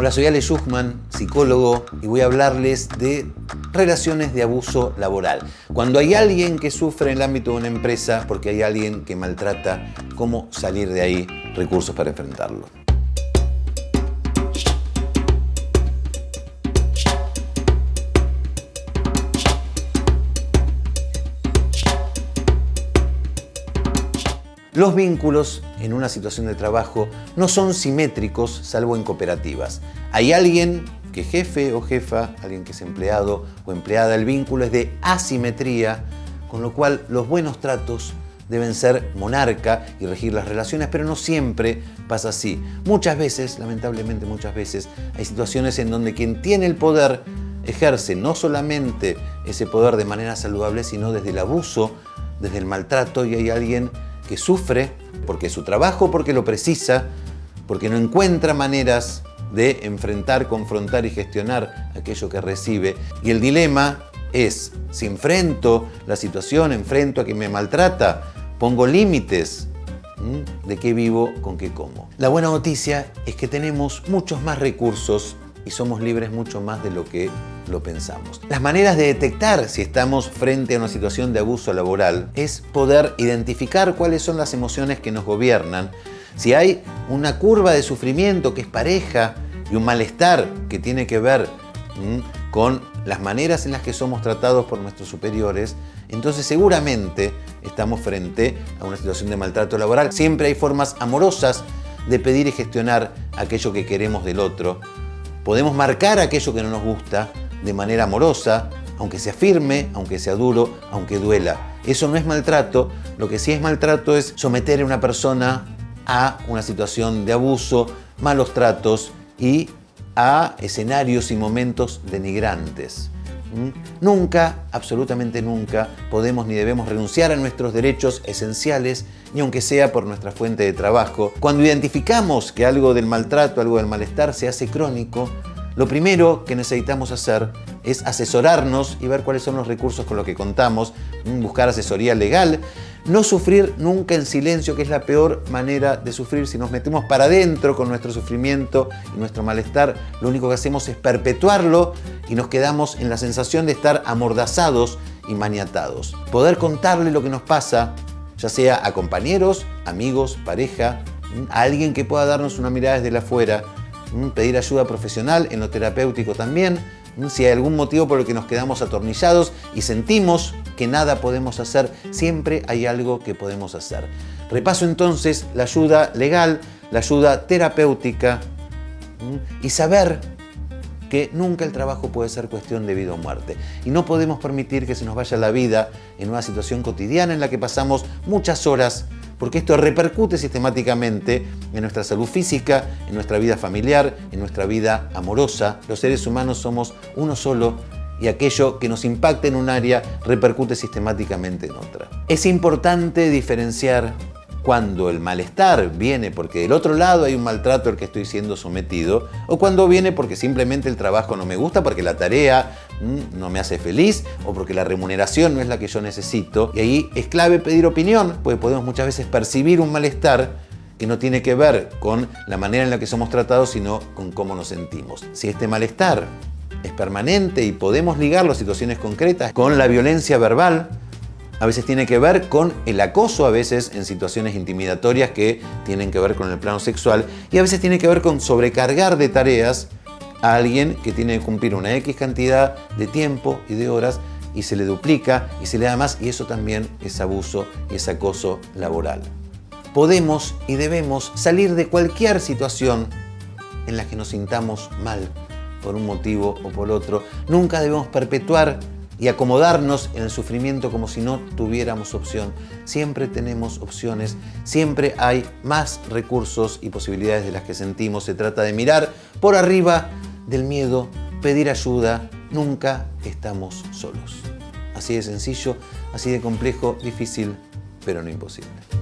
Hola, soy Ale Schuchman, psicólogo, y voy a hablarles de relaciones de abuso laboral. Cuando hay alguien que sufre en el ámbito de una empresa porque hay alguien que maltrata, ¿cómo salir de ahí? Recursos para enfrentarlo. Los vínculos en una situación de trabajo no son simétricos salvo en cooperativas. Hay alguien que jefe o jefa, alguien que es empleado o empleada, el vínculo es de asimetría, con lo cual los buenos tratos deben ser monarca y regir las relaciones, pero no siempre pasa así. Muchas veces, lamentablemente muchas veces, hay situaciones en donde quien tiene el poder ejerce no solamente ese poder de manera saludable, sino desde el abuso, desde el maltrato y hay alguien que sufre porque su trabajo, porque lo precisa, porque no encuentra maneras de enfrentar, confrontar y gestionar aquello que recibe. Y el dilema es, si enfrento la situación, enfrento a quien me maltrata, pongo límites, de qué vivo, con qué como. La buena noticia es que tenemos muchos más recursos y somos libres mucho más de lo que lo pensamos. Las maneras de detectar si estamos frente a una situación de abuso laboral es poder identificar cuáles son las emociones que nos gobiernan. Si hay una curva de sufrimiento que es pareja y un malestar que tiene que ver con las maneras en las que somos tratados por nuestros superiores, entonces seguramente estamos frente a una situación de maltrato laboral. Siempre hay formas amorosas de pedir y gestionar aquello que queremos del otro Podemos marcar aquello que no nos gusta de manera amorosa, aunque sea firme, aunque sea duro, aunque duela. Eso no es maltrato, lo que sí es maltrato es someter a una persona a una situación de abuso, malos tratos y a escenarios y momentos denigrantes. ¿Mm? Nunca, absolutamente nunca, podemos ni debemos renunciar a nuestros derechos esenciales, ni aunque sea por nuestra fuente de trabajo. Cuando identificamos que algo del maltrato, algo del malestar se hace crónico, lo primero que necesitamos hacer es asesorarnos y ver cuáles son los recursos con los que contamos, buscar asesoría legal, no sufrir nunca en silencio, que es la peor manera de sufrir. Si nos metemos para adentro con nuestro sufrimiento y nuestro malestar, lo único que hacemos es perpetuarlo y nos quedamos en la sensación de estar amordazados y maniatados. Poder contarle lo que nos pasa, ya sea a compañeros, amigos, pareja, a alguien que pueda darnos una mirada desde afuera, pedir ayuda profesional en lo terapéutico también, si hay algún motivo por el que nos quedamos atornillados y sentimos que nada podemos hacer, siempre hay algo que podemos hacer. Repaso entonces la ayuda legal, la ayuda terapéutica y saber que nunca el trabajo puede ser cuestión de vida o muerte. Y no podemos permitir que se nos vaya la vida en una situación cotidiana en la que pasamos muchas horas porque esto repercute sistemáticamente en nuestra salud física, en nuestra vida familiar, en nuestra vida amorosa. Los seres humanos somos uno solo y aquello que nos impacta en un área repercute sistemáticamente en otra. Es importante diferenciar cuando el malestar viene porque del otro lado hay un maltrato al que estoy siendo sometido, o cuando viene porque simplemente el trabajo no me gusta, porque la tarea mm, no me hace feliz, o porque la remuneración no es la que yo necesito. Y ahí es clave pedir opinión, porque podemos muchas veces percibir un malestar que no tiene que ver con la manera en la que somos tratados, sino con cómo nos sentimos. Si este malestar es permanente y podemos ligarlo a situaciones concretas con la violencia verbal, a veces tiene que ver con el acoso, a veces en situaciones intimidatorias que tienen que ver con el plano sexual y a veces tiene que ver con sobrecargar de tareas a alguien que tiene que cumplir una X cantidad de tiempo y de horas y se le duplica y se le da más y eso también es abuso y es acoso laboral. Podemos y debemos salir de cualquier situación en la que nos sintamos mal por un motivo o por otro. Nunca debemos perpetuar y acomodarnos en el sufrimiento como si no tuviéramos opción. Siempre tenemos opciones, siempre hay más recursos y posibilidades de las que sentimos. Se trata de mirar por arriba del miedo, pedir ayuda, nunca estamos solos. Así de sencillo, así de complejo, difícil, pero no imposible.